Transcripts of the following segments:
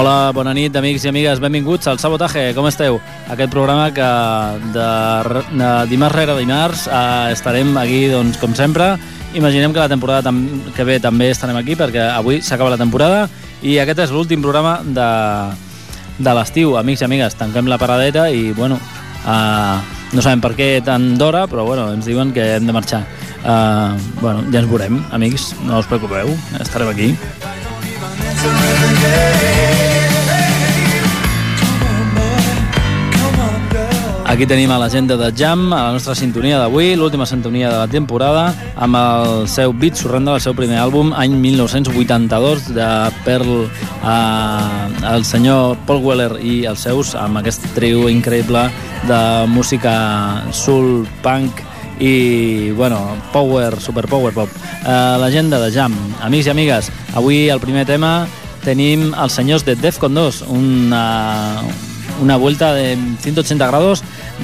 Hola, bona nit, amics i amigues. Benvinguts al Sabotaje. Com esteu? Aquest programa que de, de dimarts rere dimarts eh, estarem aquí, doncs, com sempre. Imaginem que la temporada que ve també estarem aquí perquè avui s'acaba la temporada i aquest és l'últim programa de, de l'estiu. Amics i amigues, tanquem la paradeta i, bueno, eh, no sabem per què tan d'hora, però, bueno, ens diuen que hem de marxar. Eh, bueno, ja ens veurem, amics, no us preocupeu, estarem aquí. Aquí tenim a l'agenda de Jam, a la nostra sintonia d'avui, l'última sintonia de la temporada, amb el seu Beat Surrender, el seu primer àlbum, any 1982, de Pearl, eh, el senyor Paul Weller i els seus, amb aquest trio increïble de música soul, punk i, bueno, power, super power pop. Eh, L'agenda de Jam. Amics i amigues, avui el primer tema tenim els senyors de Defcon 2, una, una vuelta de 180 grados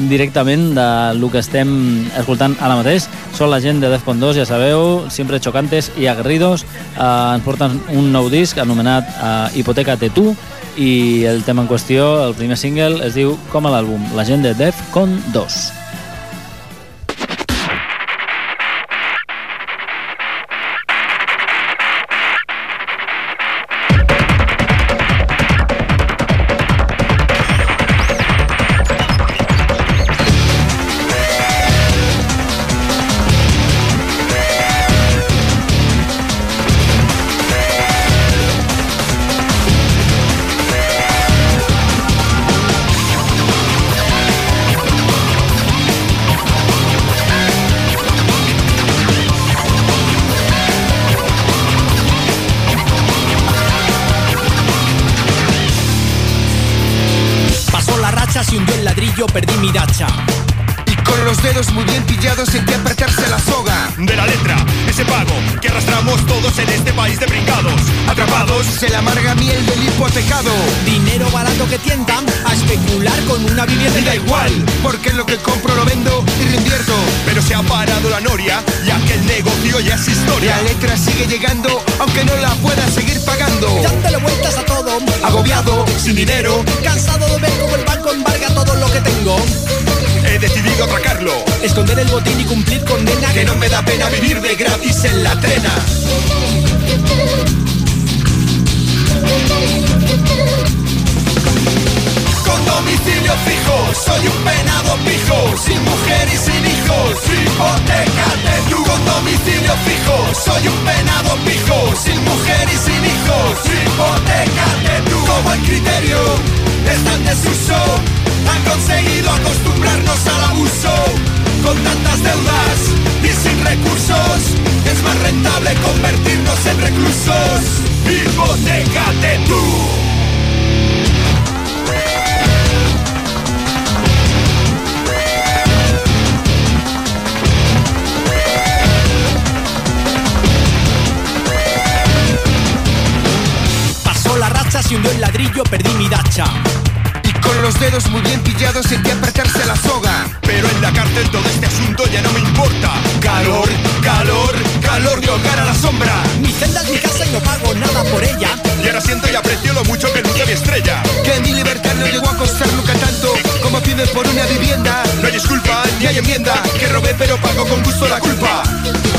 directament de lo que estem escoltant ara mateix. Són la gent de Defcon 2, ja sabeu, sempre xocantes i aguerridos. Eh, ens porten un nou disc anomenat eh, Hipoteca de tu i el tema en qüestió, el primer single, es diu com a l'àlbum, la gent de Defcon 2. De gratis en la trena. Con domicilio fijo, soy un penado pijo, sin mujer y sin hijos, hipotecate tú. Con domicilio fijo, soy un penado pijo, sin mujer y sin hijos, hipotecate tú. Como el criterio está en desuso, han conseguido acostumbrarnos al abuso, con tantas deudas y sin recursos, es más rentable convertirnos en reclusos. Hipotecate tú. Pasó la racha, se hundió el ladrillo, perdí mi dacha con los dedos muy bien pillados en que apretarse la soga. Pero en la cárcel todo este asunto ya no me importa. Calor, calor, calor de hogar a la sombra. Mi celda es mi casa y no pago nada por ella. Y ahora siento y aprecio lo mucho que nunca mi estrella. Que mi libertad no llegó a costar nunca tanto como pide por una vivienda. No hay disculpa ni hay enmienda. Que robé pero pago con gusto la culpa.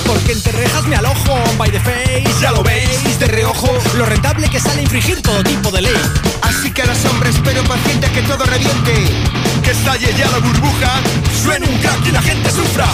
Porque entre rejas me alojo, by the face. Ya lo veis, de reojo, lo rentable que sale infringir todo tipo de ley. Así que a la sombra espero paciente que todo reviente. Que estalle ya la burbuja, suene un crack y la gente sufra.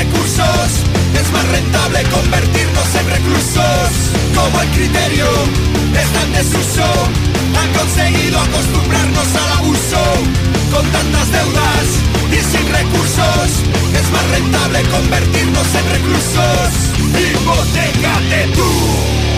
Es más rentable convertirnos en reclusos. Como el criterio está en desuso, han conseguido acostumbrarnos al abuso. Con tantas deudas y sin recursos, es más rentable convertirnos en reclusos. Hipotecate tú.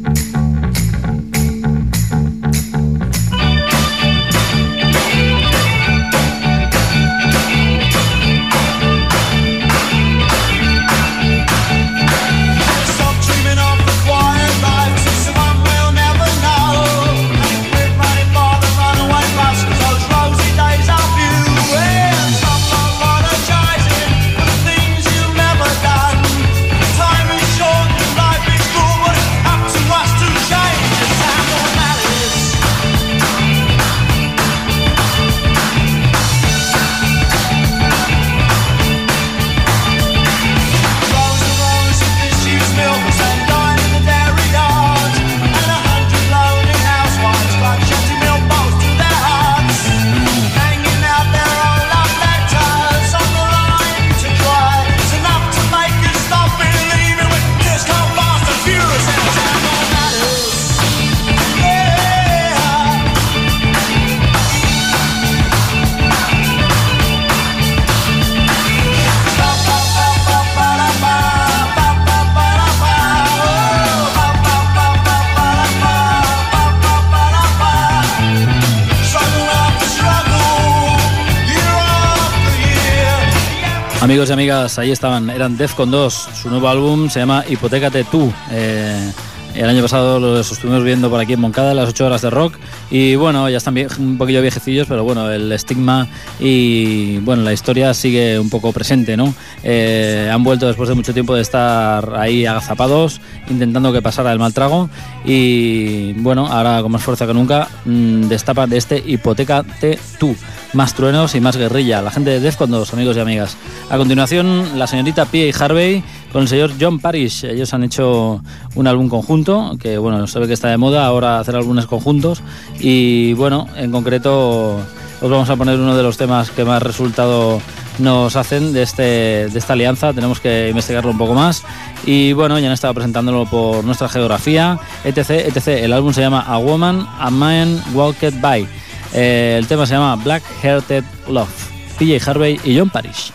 Amigos y amigas, ahí estaban, eran Defcon 2, su nuevo álbum se llama Hipotecate tú. Eh, el año pasado los estuvimos viendo por aquí en Moncada, las 8 horas de rock, y bueno, ya están un poquillo viejecillos, pero bueno, el estigma y bueno, la historia sigue un poco presente, ¿no? Eh, han vuelto después de mucho tiempo de estar ahí agazapados, intentando que pasara el mal trago, y bueno, ahora con más fuerza que nunca, mm, destapan de este Hipotecate tú. Más truenos y más guerrilla. La gente de Defcon 2, amigos y amigas. A continuación, la señorita Pia y Harvey con el señor John Parrish. Ellos han hecho un álbum conjunto, que bueno, se ve que está de moda ahora hacer álbumes conjuntos. Y bueno, en concreto os vamos a poner uno de los temas que más resultado nos hacen de, este, de esta alianza. Tenemos que investigarlo un poco más. Y bueno, ya han estado presentándolo por nuestra geografía, etc. etc. El álbum se llama A Woman, A Man Walked By. Eh, el tema se llama Black Hearted Love. PJ Harvey y John Parrish.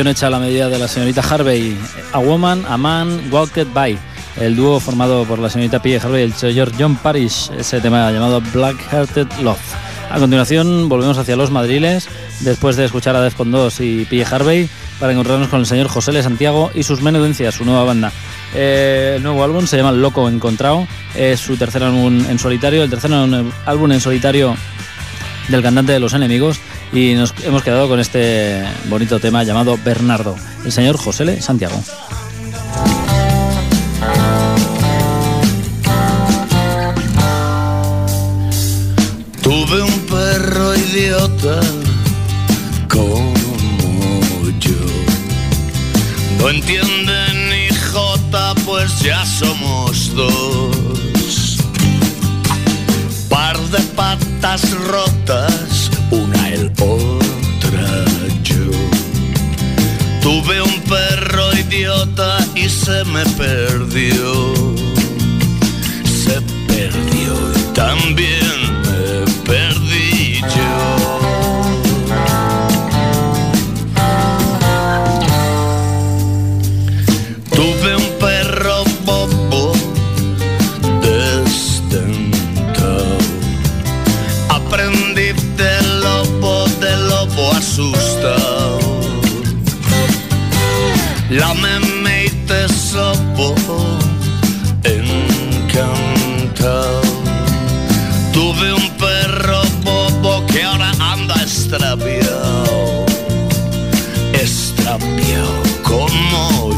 Canción hecha a la medida de la señorita Harvey, A Woman, A Man, Walked By. El dúo formado por la señorita Pia Harvey y el señor John Parrish, ese tema llamado Black Hearted Love. A continuación volvemos hacia los madriles, después de escuchar a Defcon 2 y Pia Harvey, para encontrarnos con el señor José Le Santiago y sus menudencias, su nueva banda. Eh, el nuevo álbum se llama Loco Encontrado, es su tercer álbum en solitario, el tercer álbum en solitario del cantante de Los Enemigos y nos hemos quedado con este bonito tema llamado Bernardo, el señor José Le Santiago. Tuve un perro idiota como yo. No entiende ni jota, pues ya somos dos. Par de patas rotas una el otra yo. Tuve un perro idiota y se me perdió. Se perdió y también me perdí yo. Sopo encantado. Tuve un perro bobo que ahora anda extraviado. Extraviado como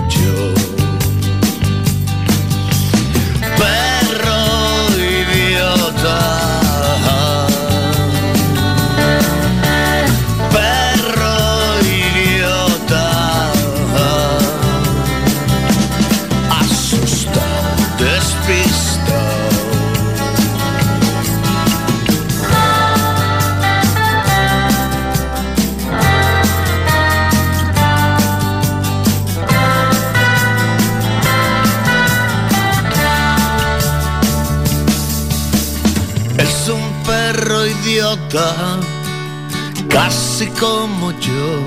casi como yo,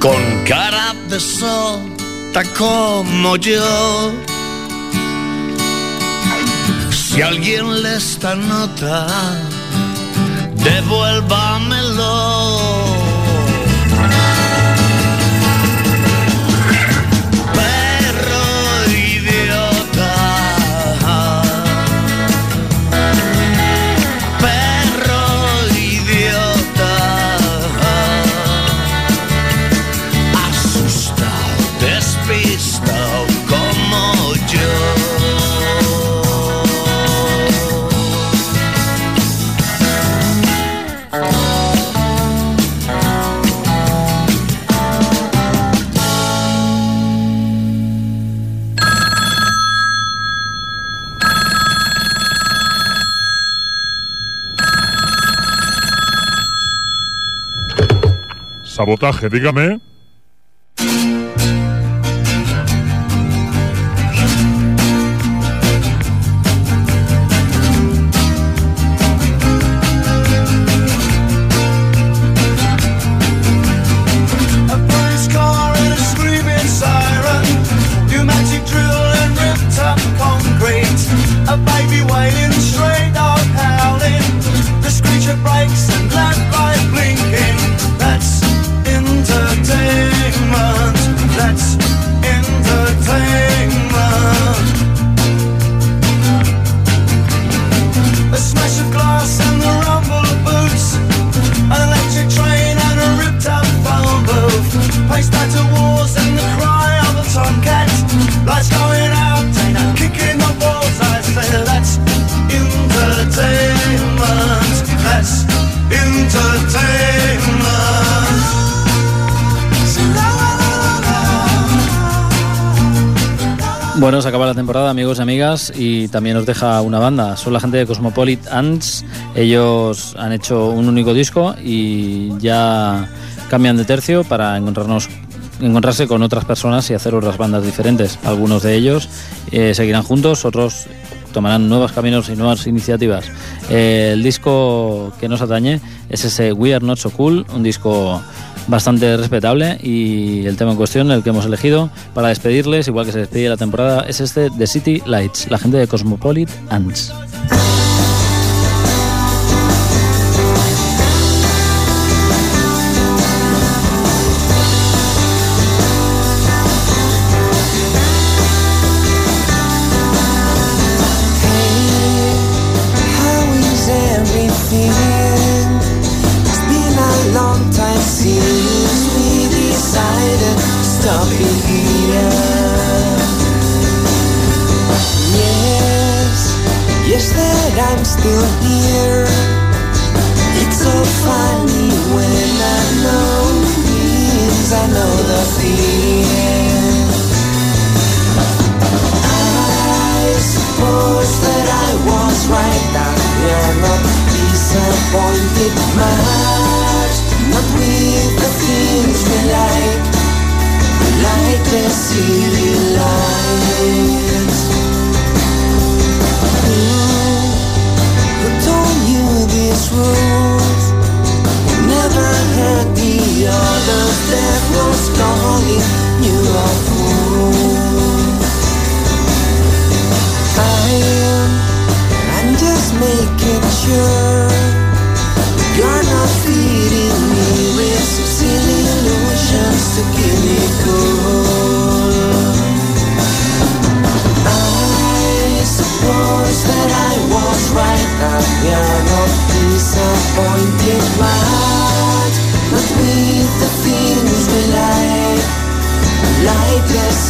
con cara de sota como yo. Si alguien le esta nota, devuélvamelo. Sabotaje, dígame. Amigas, y también nos deja una banda. Son la gente de Cosmopolit Ants. Ellos han hecho un único disco y ya cambian de tercio para encontrarnos encontrarse con otras personas y hacer otras bandas diferentes. Algunos de ellos eh, seguirán juntos, otros tomarán nuevos caminos y nuevas iniciativas. Eh, el disco que nos atañe es ese We Are Not So Cool, un disco bastante respetable y el tema en cuestión, el que hemos elegido para despedirles, igual que se despide la temporada, es este The City Lights, la gente de Cosmopolit Ants.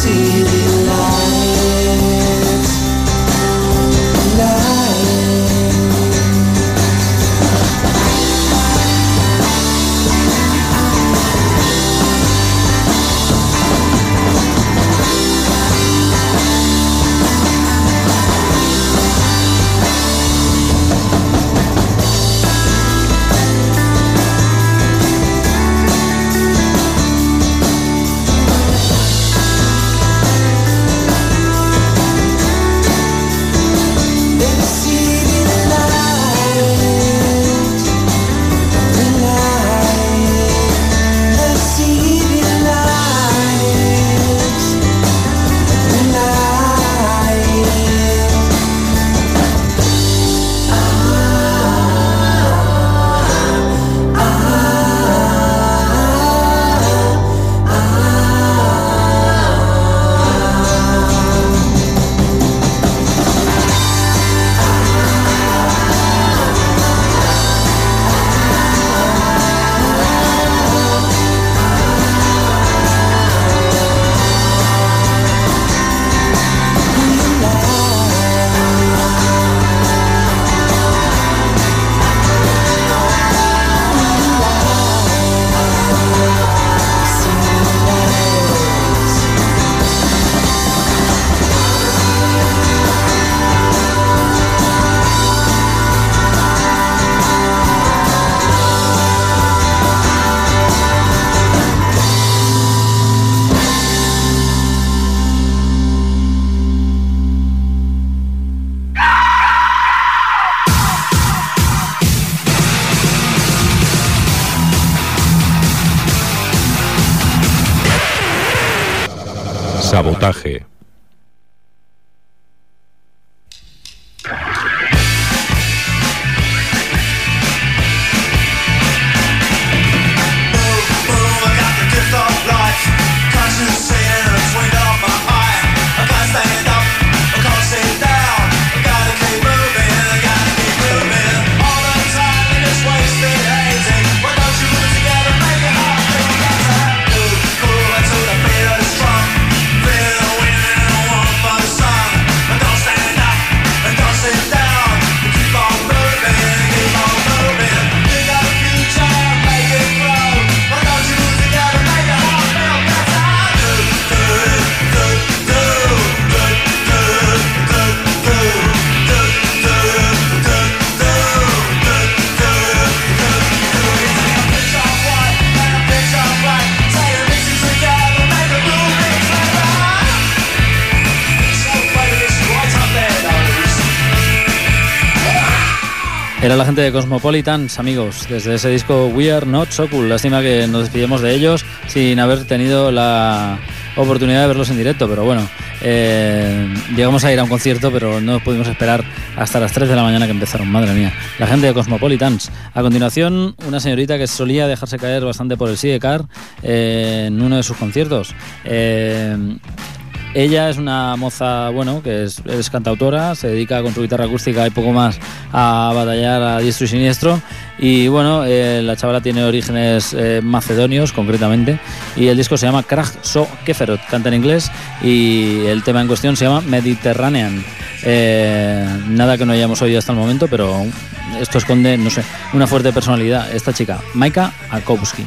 Like the Sabotaje. La gente de Cosmopolitans, amigos, desde ese disco We Are Not So Cool. Lástima que nos despidamos de ellos sin haber tenido la oportunidad de verlos en directo, pero bueno, eh, llegamos a ir a un concierto, pero no pudimos esperar hasta las 3 de la mañana que empezaron, madre mía. La gente de Cosmopolitans. A continuación, una señorita que solía dejarse caer bastante por el Sidecar eh, en uno de sus conciertos. Eh, ella es una moza, bueno, que es, cantautora, se dedica con su guitarra acústica y poco más a batallar a diestro y siniestro. Y bueno, eh, la chavala tiene orígenes eh, macedonios concretamente. Y el disco se llama Krach So Keferot, canta en inglés. Y el tema en cuestión se llama Mediterranean. Eh, nada que no hayamos oído hasta el momento, pero esto esconde, no sé, una fuerte personalidad. Esta chica, Maika Akowski.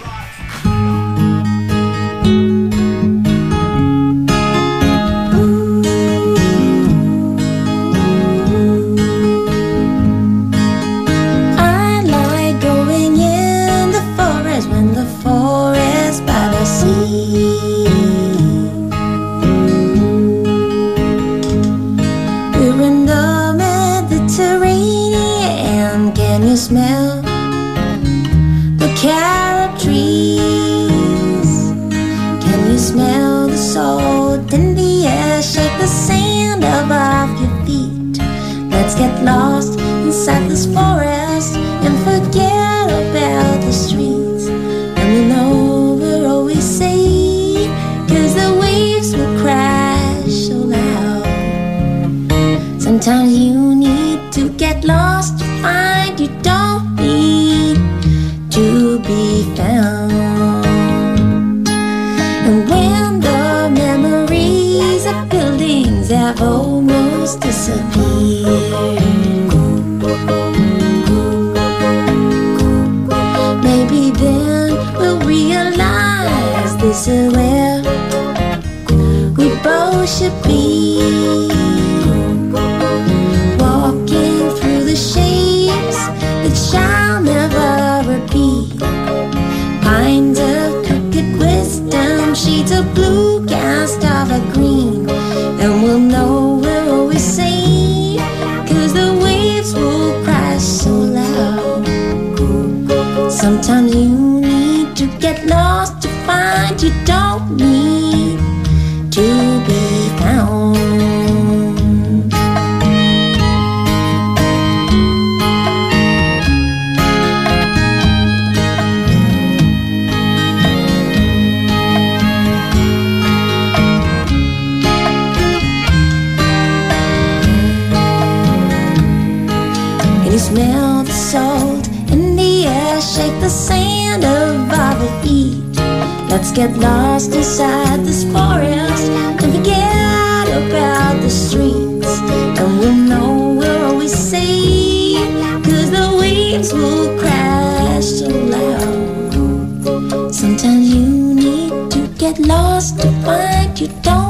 don't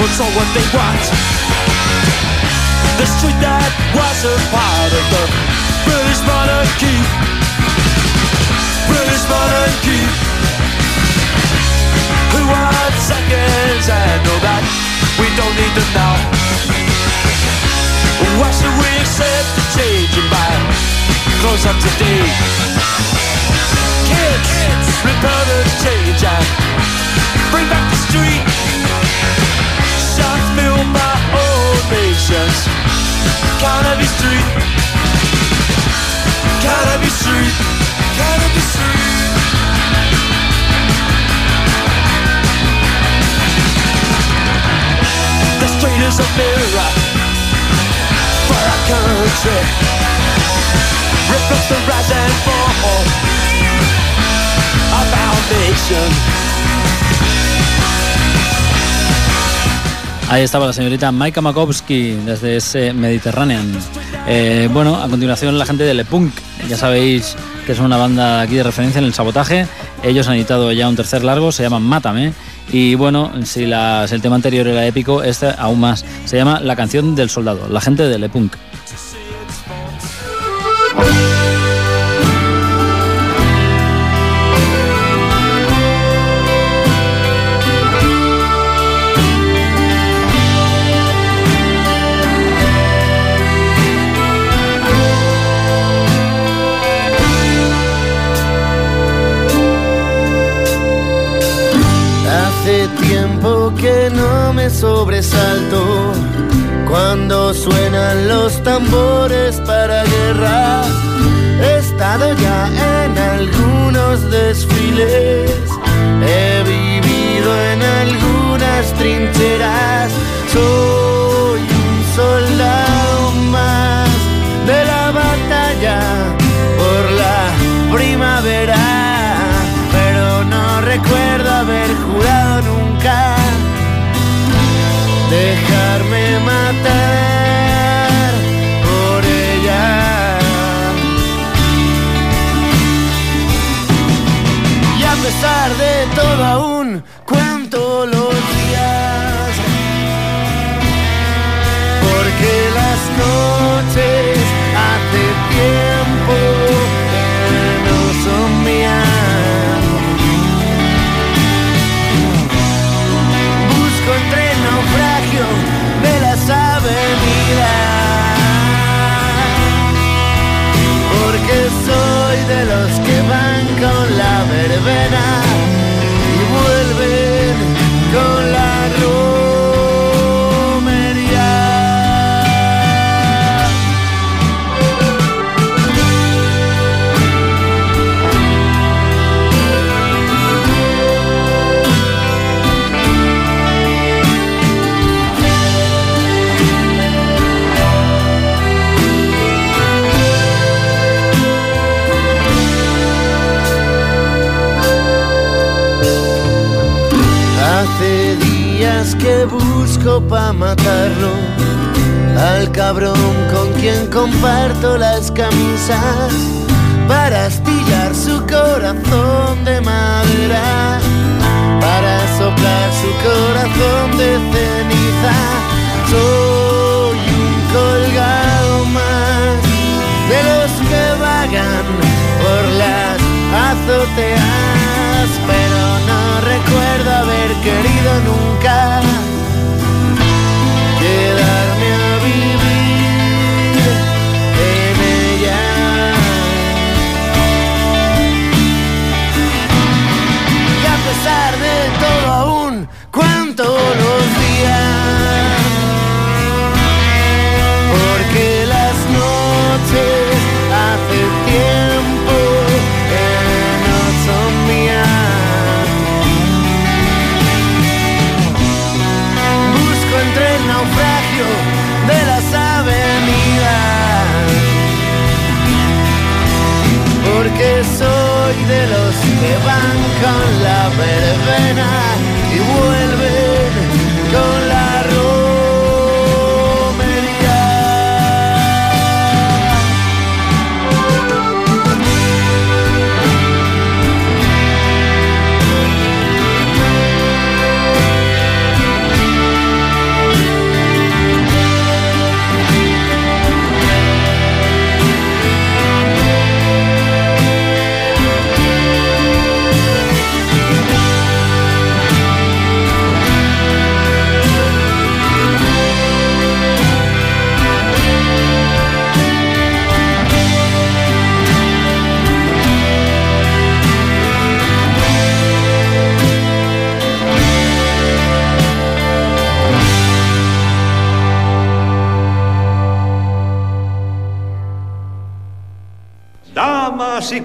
This is what they want. The street that was a part of the British monarchy. British monarchy. Who are seconds and all that we don't need them now. Why should we accept the change and buy clothes up to date? Kids, repair the change and bring back the street. Carnaby Street. Cannabis Street, Cannabis Street. The street is a mirror for our country. Reflects the rise and fall of our nation. Ahí estaba la señorita Maika Makowski desde ese Mediterranean. Eh, bueno, a continuación la gente de Le Punk. Ya sabéis que es una banda aquí de referencia en el sabotaje. Ellos han editado ya un tercer largo, se llama Mátame. Y bueno, si, si el tema anterior era épico, este aún más. Se llama La canción del soldado, la gente de Le Punk. Sobresalto cuando suenan los tambores para guerra. He estado ya en algunos desfiles, he vivido en algunas trincheras. Soy un soldado que busco pa' matarlo. Al cabrón con quien comparto las camisas para astillar su corazón van con la verbena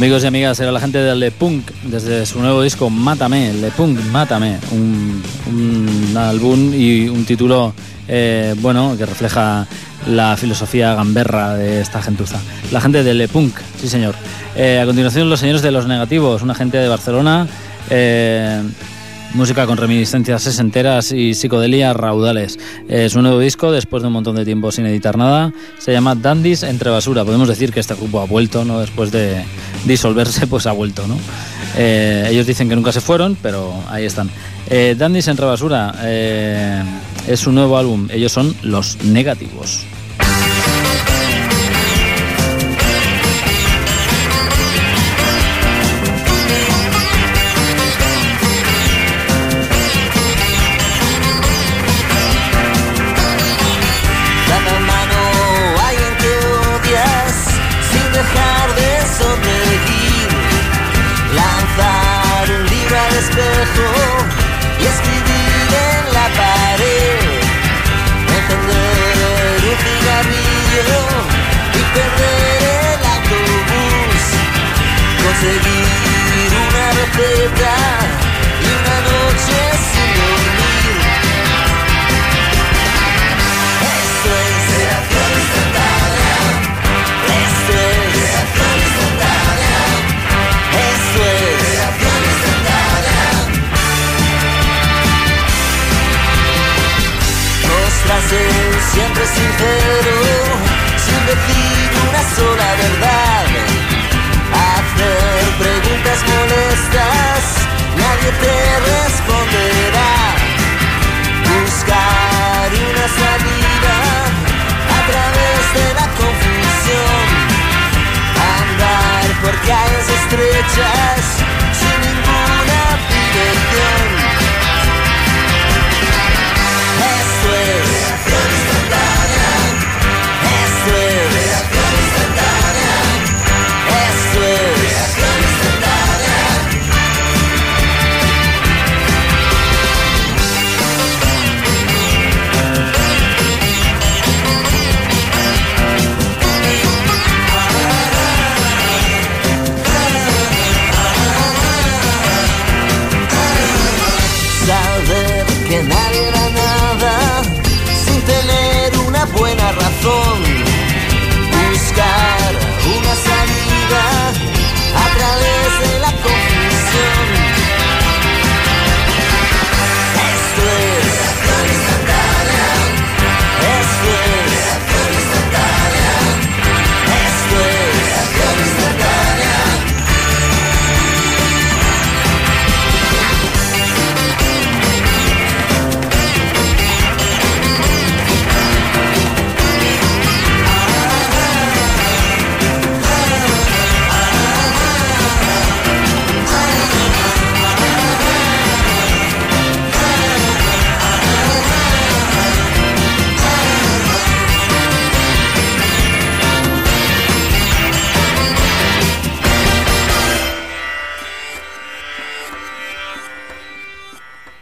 Amigos y amigas, era la gente de Le Punk desde su nuevo disco Mátame, Le Punk Mátame, un, álbum y un título eh, bueno que refleja la filosofía gamberra de esta gentuza. La gente de Le Punk, sí señor. Eh, a continuación los señores de Los Negativos, una gente de Barcelona. Eh, Música con reminiscencias sesenteras y psicodelia raudales. Es un nuevo disco después de un montón de tiempo sin editar nada. Se llama Dandys entre basura. Podemos decir que este grupo ha vuelto, ¿no? Después de disolverse, pues ha vuelto, ¿no? Eh, ellos dicen que nunca se fueron, pero ahí están. Eh, entre basura eh, es un nuevo álbum. Ellos son los negativos. Siempre sincero, sin decir una sola verdad. Hacer preguntas molestas, nadie te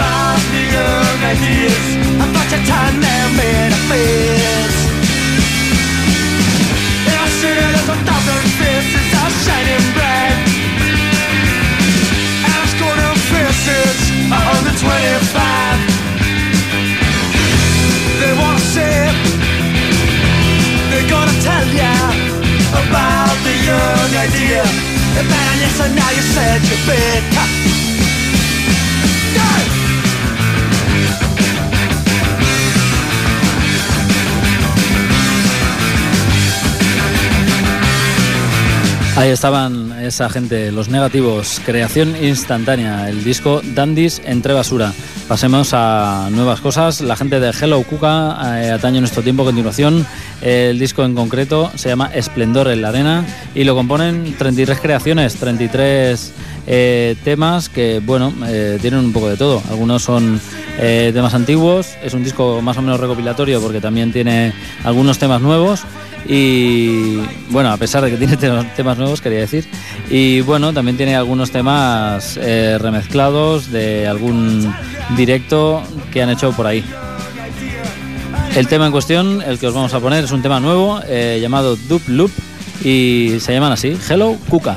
about the young ideas I thought your time now made a fist And I shoot it as a thousand faces It's all shining bright And I score a faces It's under 25 They wanna say it They're gonna tell ya About the young idea. And man, yes, I know you said you bit. Ha. Yeah! Ahí estaban esa gente, los negativos, creación instantánea, el disco Dandis entre basura. Pasemos a nuevas cosas. La gente de Hello Cuca eh, nuestro tiempo a continuación. El disco en concreto se llama Esplendor en la Arena y lo componen 33 creaciones, 33 eh, temas que, bueno, eh, tienen un poco de todo. Algunos son eh, temas antiguos, es un disco más o menos recopilatorio porque también tiene algunos temas nuevos y bueno, a pesar de que tiene temas, nuevos, quería decir, y bueno, también tiene algunos temas eh, remezclados de algún directo que han hecho por ahí. El tema en cuestión, el que os vamos a poner, es un tema nuevo eh, llamado Dup Loop y se llaman así, Hello Kuka.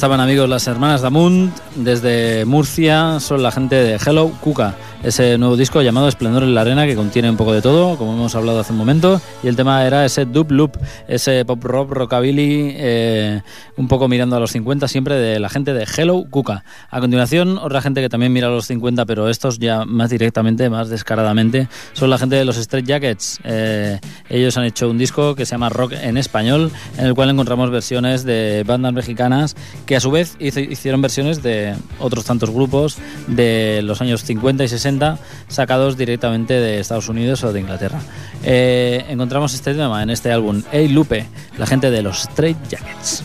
Estaban amigos las hermanas Damunt desde Murcia, son la gente de Hello Cuca, ese nuevo disco llamado Esplendor en la Arena que contiene un poco de todo, como hemos hablado hace un momento, y el tema era ese dub loop, ese pop rock, rockabilly, eh, un poco mirando a los 50 siempre de la gente de Hello Cuca. A continuación, otra gente que también mira a los 50, pero estos ya más directamente, más descaradamente, son la gente de los Straight Jackets. Eh, ellos han hecho un disco que se llama Rock en Español, en el cual encontramos versiones de bandas mexicanas que a su vez hicieron versiones de otros tantos grupos de los años 50 y 60 sacados directamente de Estados Unidos o de Inglaterra. Eh, encontramos este tema en este álbum, Hey Lupe, la gente de los Straight Jackets.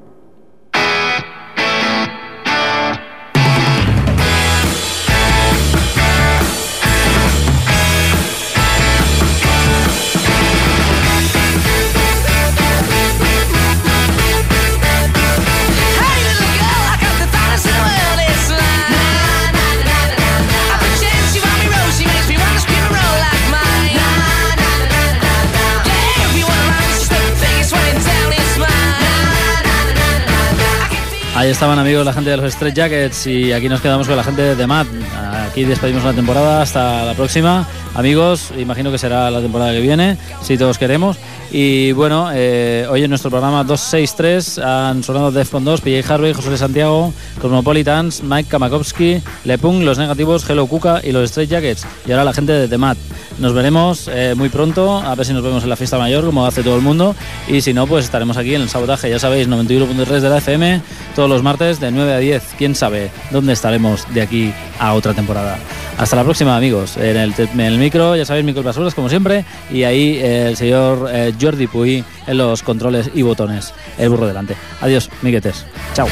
Ahí estaban amigos la gente de los Stretch Jackets y aquí nos quedamos con la gente de The. Aquí despedimos la temporada, hasta la próxima. Amigos, imagino que será la temporada que viene, si todos queremos. Y bueno, eh, hoy en nuestro programa 263 han sonado Defcon 2, PJ Harvey, José de Santiago, Cosmopolitans, Mike Kamakowski, Lepung, Los Negativos, Hello Kuka y los Stretch Jackets. Y ahora la gente de The Mat. Nos veremos eh, muy pronto, a ver si nos vemos en la fiesta mayor, como hace todo el mundo. Y si no, pues estaremos aquí en el sabotaje, ya sabéis, 91.3 de la FM, todos los martes de 9 a 10. Quién sabe dónde estaremos de aquí a otra temporada. Hasta la próxima, amigos. En el, micro, ya sabéis, micro basuras, como siempre. Y ahí el señor eh, Jordi Puy en los controles y botones. El burro delante. Adiós, miguetes. Chao.